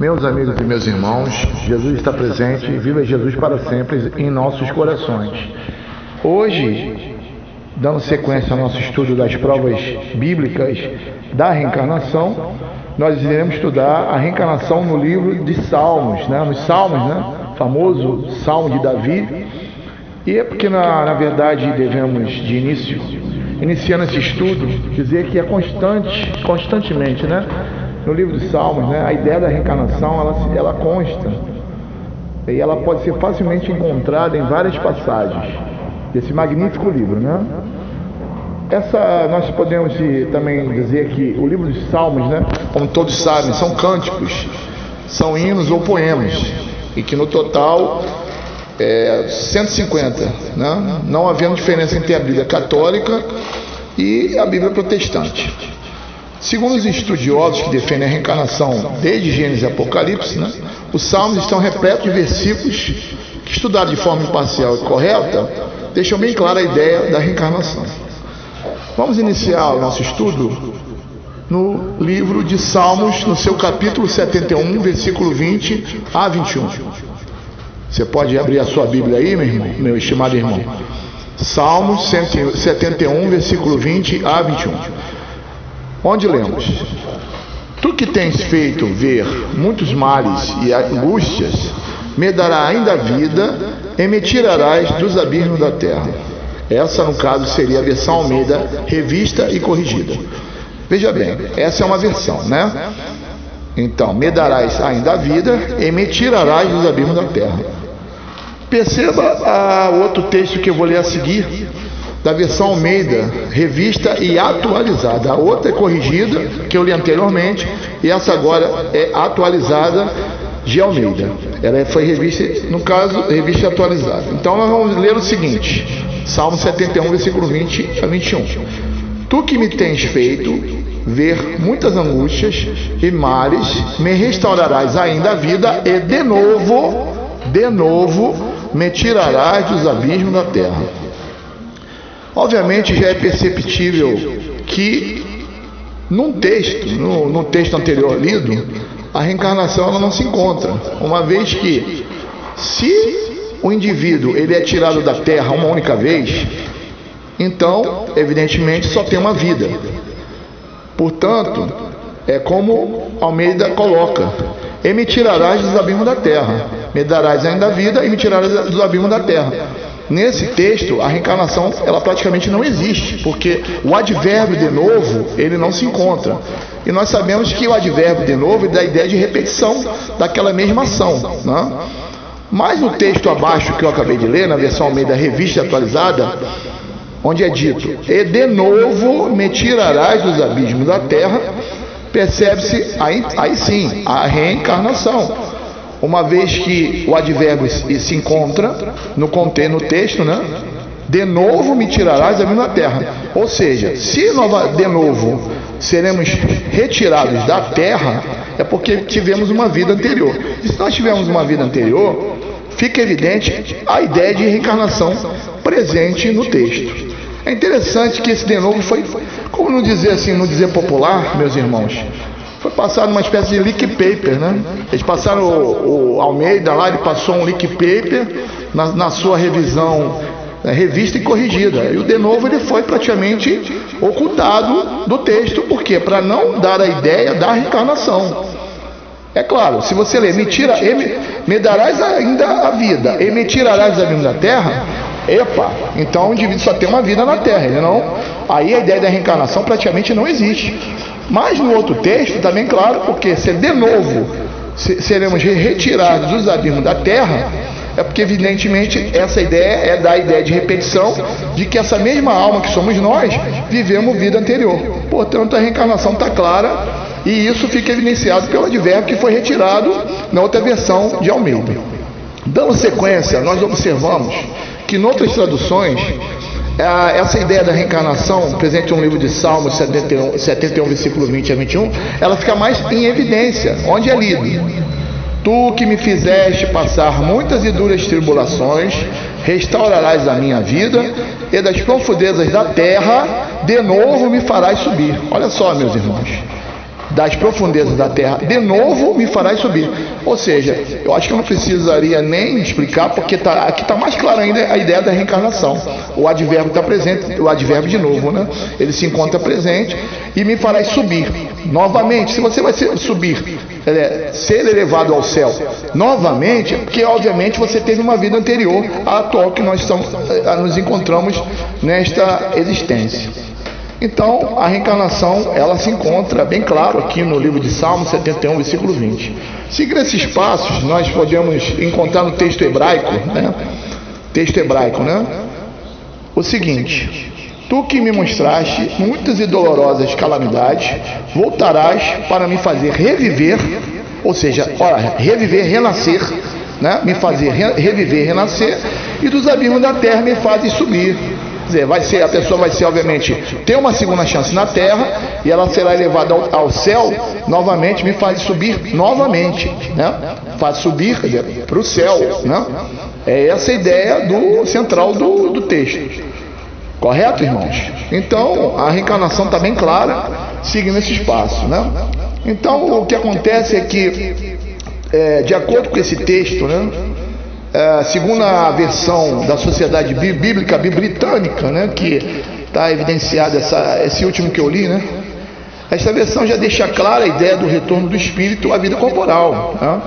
Meus amigos e meus irmãos, Jesus está presente e viva Jesus para sempre em nossos corações. Hoje, dando sequência ao nosso estudo das provas bíblicas da reencarnação, nós iremos estudar a reencarnação no livro de Salmos, né? nos Salmos, né? famoso Salmo de Davi. E é porque, na, na verdade, devemos, de início, iniciando esse estudo, dizer que é constante, constantemente, né? No livro de Salmos, né, a ideia da reencarnação ela, ela consta e ela pode ser facilmente encontrada em várias passagens desse magnífico livro, né? Essa nós podemos também dizer que o livro de Salmos, né, como todos sabem, são cânticos, são hinos ou poemas e que no total é 150, né? Não havendo diferença entre a Bíblia católica e a Bíblia protestante. Segundo os estudiosos que defendem a reencarnação desde Gênesis e Apocalipse, né, os salmos estão repletos de versículos que, estudados de forma imparcial e correta, deixam bem clara a ideia da reencarnação. Vamos iniciar o nosso estudo no livro de Salmos, no seu capítulo 71, versículo 20 a 21. Você pode abrir a sua Bíblia aí, meu irmão, meu estimado irmão. Salmos 71, versículo 20 a 21 onde lemos: Tu que tens feito ver muitos males e angústias, me dará ainda vida e me tirarás dos abismos da terra. Essa, no caso, seria a versão Almeida, revista e corrigida. Veja bem, essa é uma versão, né? Então, me darás ainda vida e me tirarás dos abismos da terra. Perceba o outro texto que eu vou ler a seguir, da versão Almeida, revista e atualizada. A outra é corrigida, que eu li anteriormente, e essa agora é atualizada de Almeida. Ela foi revista, no caso, revista atualizada. Então nós vamos ler o seguinte: Salmo 71, versículo 20 a 21. Tu que me tens feito ver muitas angústias e males, me restaurarás ainda a vida e de novo, de novo, me tirarás dos abismos da terra. Obviamente já é perceptível que num texto, no, no texto anterior lido, a reencarnação ela não se encontra, uma vez que se o indivíduo ele é tirado da Terra uma única vez, então evidentemente só tem uma vida. Portanto, é como Almeida coloca: e me tirarás dos abismos da terra, me darás ainda vida e me tirarás dos abismos da terra. Nesse texto, a reencarnação ela praticamente não existe, porque o advérbio de novo ele não se encontra. E nós sabemos que o advérbio de novo dá a ideia de repetição daquela mesma ação. Né? Mas no texto abaixo que eu acabei de ler, na versão Almeida Revista Atualizada, onde é dito: E de novo me tirarás dos abismos da terra, percebe-se aí, aí sim a reencarnação uma vez que o advérbio se encontra no contexto, no texto, né? De novo me tirarás da minha terra. Ou seja, se nova, de novo seremos retirados da terra, é porque tivemos uma vida anterior. E se nós tivermos uma vida anterior, fica evidente a ideia de reencarnação presente no texto. É interessante que esse de novo foi, como não dizer assim, não dizer popular, meus irmãos, foi passado uma espécie de leak paper, né? Eles passaram o, o Almeida lá, ele passou um leak paper na, na sua revisão né, revista e corrigida. E o de novo ele foi praticamente ocultado do texto, por quê? Para não dar a ideia da reencarnação. É claro, se você ler, me, tira, me, me darás ainda a vida, e me tirarás a vida da terra, epa, então o indivíduo só tem uma vida na terra, ele não, aí a ideia da reencarnação praticamente não existe. Mas no outro texto, também claro, porque se de novo seremos retirados dos abismos da terra, é porque evidentemente essa ideia é da ideia de repetição de que essa mesma alma que somos nós vivemos vida anterior. Portanto, a reencarnação está clara e isso fica evidenciado pelo advérbio que foi retirado na outra versão de Almeida. Dando sequência, nós observamos que em outras traduções essa ideia da reencarnação, presente no livro de Salmos 71, 71, versículo 20 a 21, ela fica mais em evidência, onde é lido. Tu que me fizeste passar muitas e duras tribulações, restaurarás a minha vida, e das profundezas da terra, de novo me farás subir. Olha só, meus irmãos. Das profundezas da terra, de novo me farás subir. Ou seja, eu acho que eu não precisaria nem explicar, porque tá, aqui está mais clara ainda a ideia da reencarnação. O advérbio está presente, o advérbio de novo, né? Ele se encontra presente e me farás subir. Novamente, se você vai subir, é, ser elevado ao céu novamente, porque obviamente você teve uma vida anterior à atual que nós estamos, eh, nos encontramos nesta existência. Então, a reencarnação, ela se encontra bem claro aqui no livro de Salmo 71, versículo 20. Seguindo esses passos, nós podemos encontrar no texto hebraico, né? Texto hebraico, né? O seguinte: Tu que me mostraste muitas e dolorosas calamidades, voltarás para me fazer reviver, ou seja, olha, reviver, renascer, né? Me fazer re reviver, renascer, e dos abismos da terra me fazes subir dizer, vai ser, a pessoa vai ser, obviamente, ter uma segunda chance na terra e ela será elevada ao, ao céu novamente, me faz subir novamente, né? Faz subir para o céu, né? É essa a ideia do central do, do texto. Correto, irmãos? Então, a reencarnação está bem clara, seguindo esse espaço, né? Então, o que acontece é que, é, de acordo com esse texto, né? É, segundo a versão da Sociedade Bíblica Britânica, né, que está evidenciado essa, esse último que eu li, né? Esta versão já deixa clara a ideia do retorno do espírito à vida corporal. Né?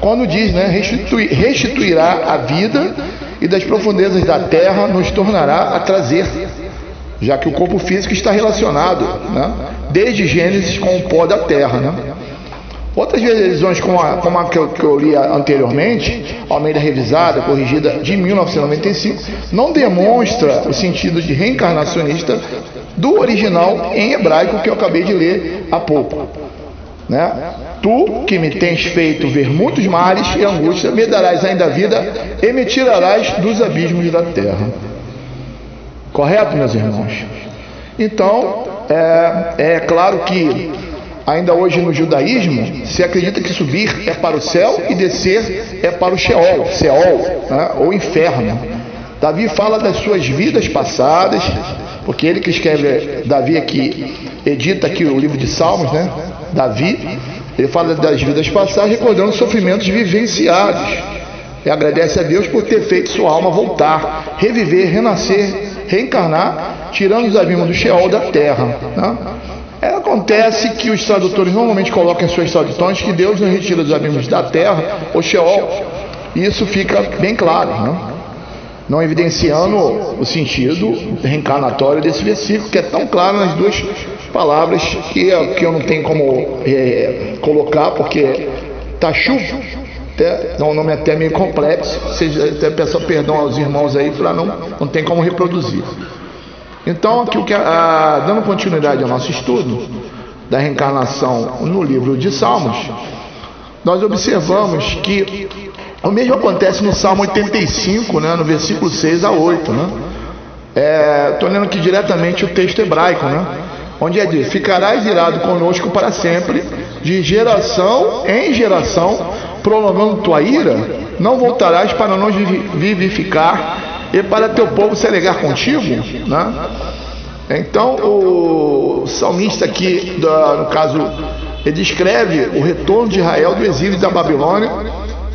Quando diz, né, restituir, restituirá a vida e das profundezas da terra nos tornará a trazer, já que o corpo físico está relacionado, né, desde Gênesis com o pó da terra. Né? Outras visões, como a, como a que, eu, que eu li anteriormente, Almeida Revisada, corrigida de 1995, não demonstra o sentido de reencarnacionista do original em hebraico que eu acabei de ler há pouco. Né? Tu que me tens feito ver muitos mares e angústia, me darás ainda vida e me tirarás dos abismos da terra. Correto, meus irmãos? Então, é, é claro que Ainda hoje no judaísmo, se acredita que subir é para o céu e descer é para o Sheol, Seol, né, ou inferno. Davi fala das suas vidas passadas, porque ele que escreve, Davi aqui, edita aqui o livro de Salmos, né? Davi, ele fala das vidas passadas, recordando os sofrimentos vivenciados. E agradece a Deus por ter feito sua alma voltar, reviver, renascer, reencarnar, tirando os abismos do Sheol da terra. Né? É, acontece que os tradutores normalmente colocam em suas traduções que Deus nos retira dos abismos da terra, o Sheol. Isso fica bem claro, né? não evidenciando o sentido reencarnatório desse versículo, que é tão claro nas duas palavras que, que eu não tenho como é, colocar, porque Tachu até, é um nome até meio complexo, seja, até peço perdão aos irmãos aí, para não, não tem como reproduzir. Então, aqui, que, dando continuidade ao nosso estudo da reencarnação no livro de Salmos, nós observamos que o mesmo acontece no Salmo 85, né, no versículo 6 a 8. Né? Estou é, lendo aqui diretamente o texto hebraico, né? onde é dito: Ficarás irado conosco para sempre, de geração em geração, prolongando tua ira, não voltarás para nos vivificar e para teu povo se alegar contigo, né? Então o salmista aqui, no caso, ele descreve o retorno de Israel do exílio da Babilônia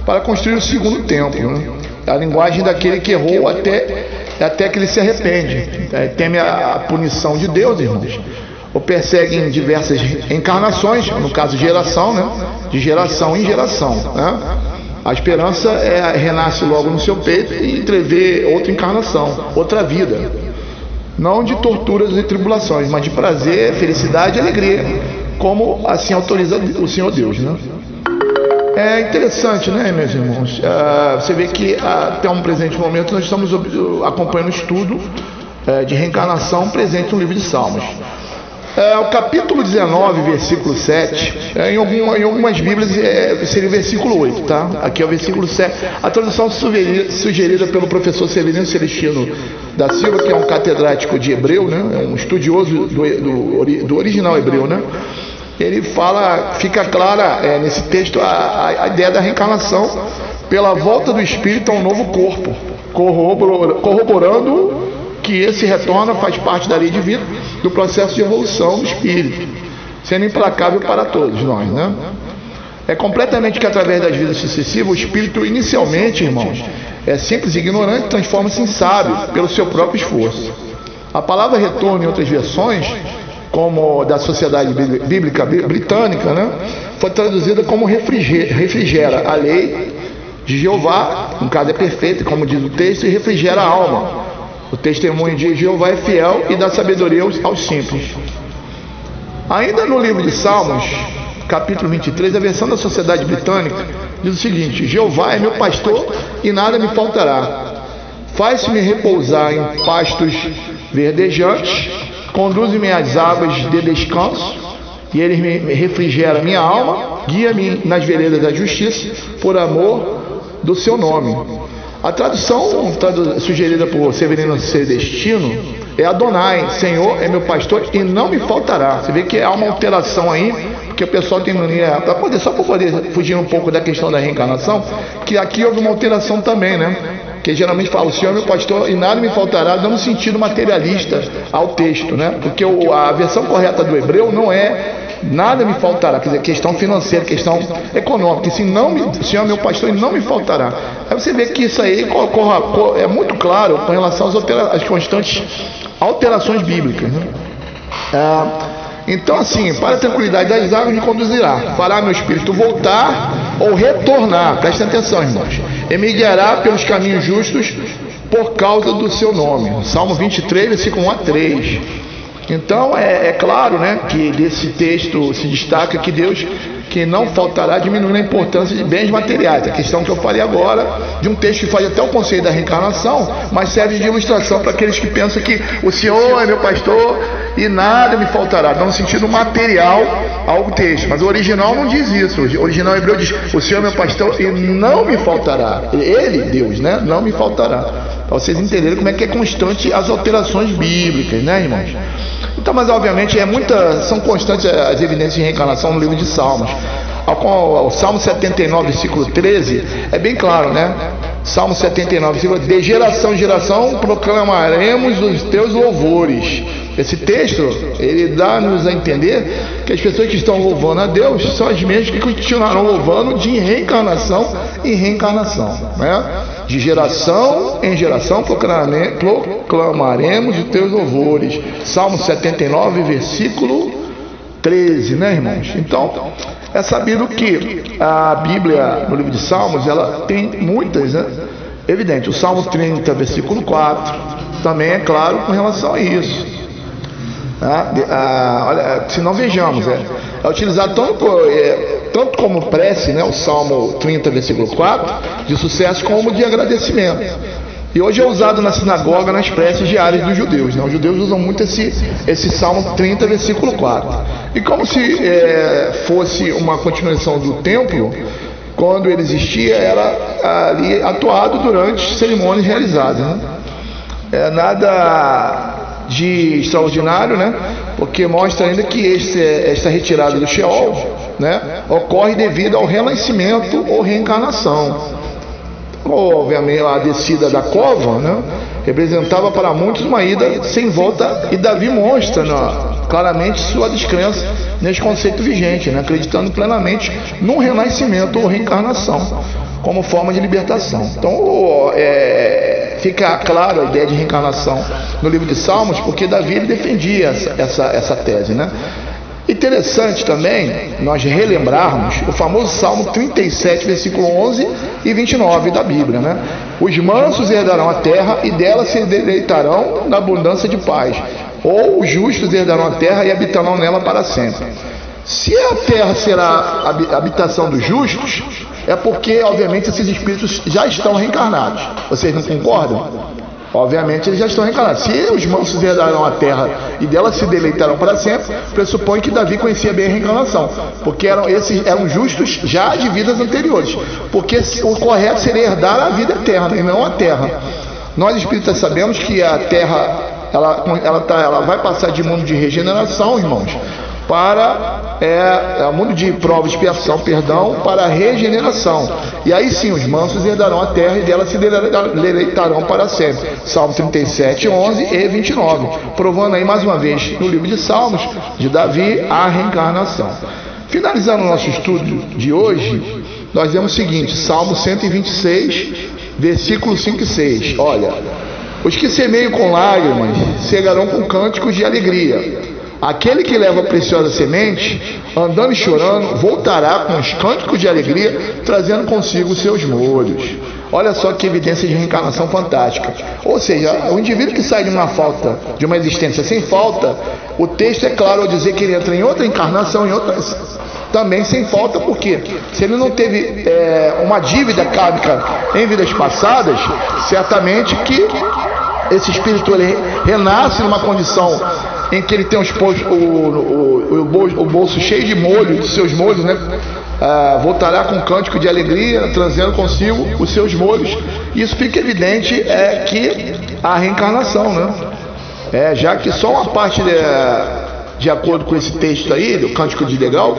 para construir o segundo templo. Né? A linguagem daquele que errou até, até que ele se arrepende. É, teme a, punição de Deus, irmãos. Ou persegue em diversas encarnações, no caso geração, né? De geração em geração. Né? A esperança é renasce logo no seu peito e entrever outra encarnação, outra vida. Não de torturas e tribulações, mas de prazer, felicidade e alegria, como assim autoriza o Senhor Deus. Né? É interessante, né, meus irmãos? Uh, você vê que até um presente momento nós estamos acompanhando o estudo uh, de reencarnação presente no livro de Salmos. É, o capítulo 19, versículo 7, é, em, alguma, em algumas Bíblias é, seria o versículo 8, tá? Aqui é o versículo 7. A tradução sugerida, sugerida pelo professor Severino Celestino da Silva, que é um catedrático de hebreu, né? É um estudioso do, do, do original hebreu, né? Ele fala, fica clara é, nesse texto a, a ideia da reencarnação pela volta do espírito a um novo corpo, corroborando que esse retorno faz parte da lei de vida do processo de evolução do espírito. sendo implacável para todos nós, né? É completamente que através das vidas sucessivas, o espírito inicialmente, irmãos, é simples e ignorante, transforma-se em sábio pelo seu próprio esforço. A palavra retorno em outras versões, como da Sociedade Bíblica Britânica, né, foi traduzida como refrigera a lei de Jeová, no caso é perfeita, como diz o texto, e refrigera a alma. O testemunho de Jeová é fiel e dá sabedoria aos, simples. Ainda no livro de Salmos, capítulo 23, a versão da Sociedade Britânica diz o seguinte: Jeová é meu pastor e nada me faltará. Faz-me repousar em pastos verdejantes, conduz-me às águas de descanso, e ele me refrigera minha alma, guia-me nas veredas da justiça, por amor do seu nome. A tradução tradu sugerida por Severino Celestino é Adonai, Senhor é meu pastor e não me faltará. Você vê que há uma alteração aí, porque o pessoal tem para poder, só para poder fugir um pouco da questão da reencarnação, que aqui houve uma alteração também, né? Que geralmente fala, o Senhor é meu pastor e nada me faltará, dando sentido materialista ao texto, né? Porque a versão correta do hebreu não é nada me faltará. Quer dizer, questão financeira, questão econômica. Se não me, Senhor é meu pastor e não me faltará. Aí você vê que isso aí é muito claro com relação às, altera, às constantes alterações bíblicas. Né? É, então, assim, para a tranquilidade das águas me conduzirá, fará meu espírito voltar ou retornar. Prestem atenção, irmãos. E me guiará pelos caminhos justos por causa do seu nome. Salmo 23, versículo 1 a 3. Então é, é, claro né, que desse texto se destaca que Deus que não faltará diminuindo a importância de bens materiais. A questão que eu falei agora, de um texto que faz até o conceito da reencarnação, mas serve de ilustração para aqueles que pensam que o Senhor é meu pastor e nada me faltará, dá um sentido material ao texto. Mas o original não diz isso. O original hebreu diz: O Senhor é meu pastor e não me faltará. Ele, Deus, né? Não me faltará. Para vocês entenderem como é que é constante as alterações bíblicas, né, irmãos? Então, mas obviamente é muita, são constantes as evidências de reencarnação no livro de Salmos. O Salmo 79, versículo 13, é bem claro, né? Salmo 79, versículo de geração em geração proclamaremos os teus louvores. Esse texto, ele dá-nos a entender que as pessoas que estão louvando a Deus são as mesmas que continuarão louvando de reencarnação em reencarnação, né? De geração em geração proclamaremos os teus louvores. Salmo 79, versículo 13, né, irmãos? Então, é sabido que a Bíblia, no livro de Salmos, ela tem muitas, né? Evidente, o Salmo 30, versículo 4, também é claro com relação a isso. Ah, ah, olha, se não vejamos, é, é utilizado tanto, é, tanto como prece, né, o Salmo 30, versículo 4, de sucesso, como de agradecimento. E hoje é usado na sinagoga, nas preces diárias dos judeus. Né? Os judeus usam muito esse, esse Salmo 30, versículo 4. E como se é, fosse uma continuação do templo, quando ele existia, era ali atuado durante cerimônias realizadas. Né? É nada de extraordinário, né? Porque mostra ainda que esse, essa retirada do Sheol né, ocorre devido ao renascimento ou reencarnação obviamente a descida da cova, né, representava para muitos uma ida sem volta e Davi mostra né, claramente sua descrença nesse conceito vigente, né, acreditando plenamente num renascimento ou reencarnação como forma de libertação. Então é, fica claro a ideia de reencarnação no livro de Salmos, porque Davi defendia essa, essa, essa tese, né? Interessante também nós relembrarmos o famoso Salmo 37, versículo 11 e 29 da Bíblia, né? Os mansos herdarão a terra e dela se deleitarão na abundância de paz. Ou os justos herdarão a terra e habitarão nela para sempre. Se a terra será a habitação dos justos, é porque, obviamente, esses espíritos já estão reencarnados. Vocês não concordam? Obviamente eles já estão reencarnados. Se os mansos herdarão a terra e dela se deleitarão para sempre, pressupõe que Davi conhecia bem a reencarnação, porque eram esses eram justos já de vidas anteriores. Porque o correto seria herdar a vida eterna e não a terra. Nós espíritas sabemos que a terra ela, ela, tá, ela vai passar de mundo de regeneração, irmãos, para é, é, mundo de prova, expiação, perdão, para regeneração. E aí sim os mansos herdarão a terra e dela se deleitarão para sempre. Salmo 37, 11 e 29. Provando aí mais uma vez no livro de Salmos de Davi a reencarnação. Finalizando o nosso estudo de hoje, nós vemos o seguinte: Salmo 126, versículo 5 e 6. Olha, os que semeiam com lágrimas cegarão com cânticos de alegria. Aquele que leva a preciosa semente, andando e chorando, voltará com os cânticos de alegria, trazendo consigo seus molhos. Olha só que evidência de reencarnação fantástica. Ou seja, o indivíduo que sai de uma falta, de uma existência sem falta, o texto é claro ao dizer que ele entra em outra encarnação, em outras também sem falta, porque se ele não teve é, uma dívida kármica em vidas passadas, certamente que esse espírito ele renasce numa condição em que ele tem os, o, o, o, o bolso cheio de molho, de seus molhos, né? Ah, voltará com um cântico de alegria, trazendo consigo os seus molhos. Isso fica evidente é que a reencarnação, né? É, já que só uma parte de, de acordo com esse texto aí, do cântico de legal,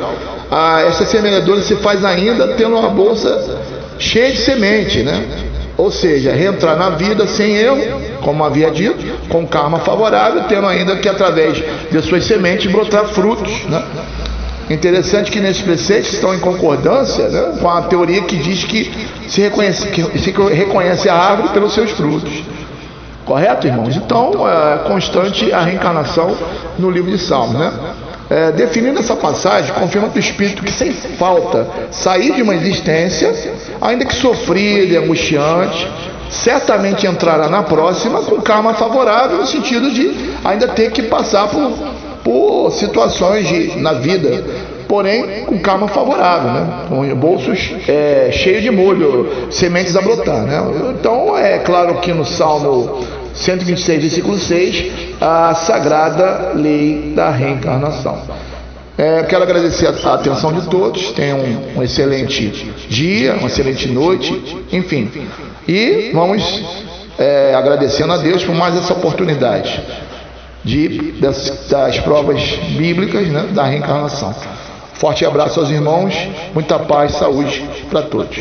ah, essa semeadura se faz ainda tendo uma bolsa cheia de semente, né? Ou seja, reentrar na vida sem erro, como havia dito, com karma favorável, tendo ainda que através de suas sementes brotar frutos. Né? Interessante que nesses preceitos estão em concordância né, com a teoria que diz que se, reconhece, que se reconhece a árvore pelos seus frutos. Correto, irmãos? Então, é constante a reencarnação no livro de Salmos, né? É, definindo essa passagem, confirma que o espírito que sem falta sair de uma existência, ainda que sofrida e angustiante, certamente entrará na próxima com karma favorável, no sentido de ainda ter que passar por, por situações de, na vida, porém com karma favorável, né? com bolsos é, cheios de molho, sementes a brotar. Né? Então, é claro que no Salmo 126, versículo 6, a sagrada lei da reencarnação. É, quero agradecer a, atenção de todos. Tenham um, um, excelente dia, uma excelente noite, enfim. E vamos é, agradecendo a Deus por mais essa oportunidade de, das, das provas bíblicas né, da reencarnação. Forte abraço aos irmãos, muita paz, saúde para todos.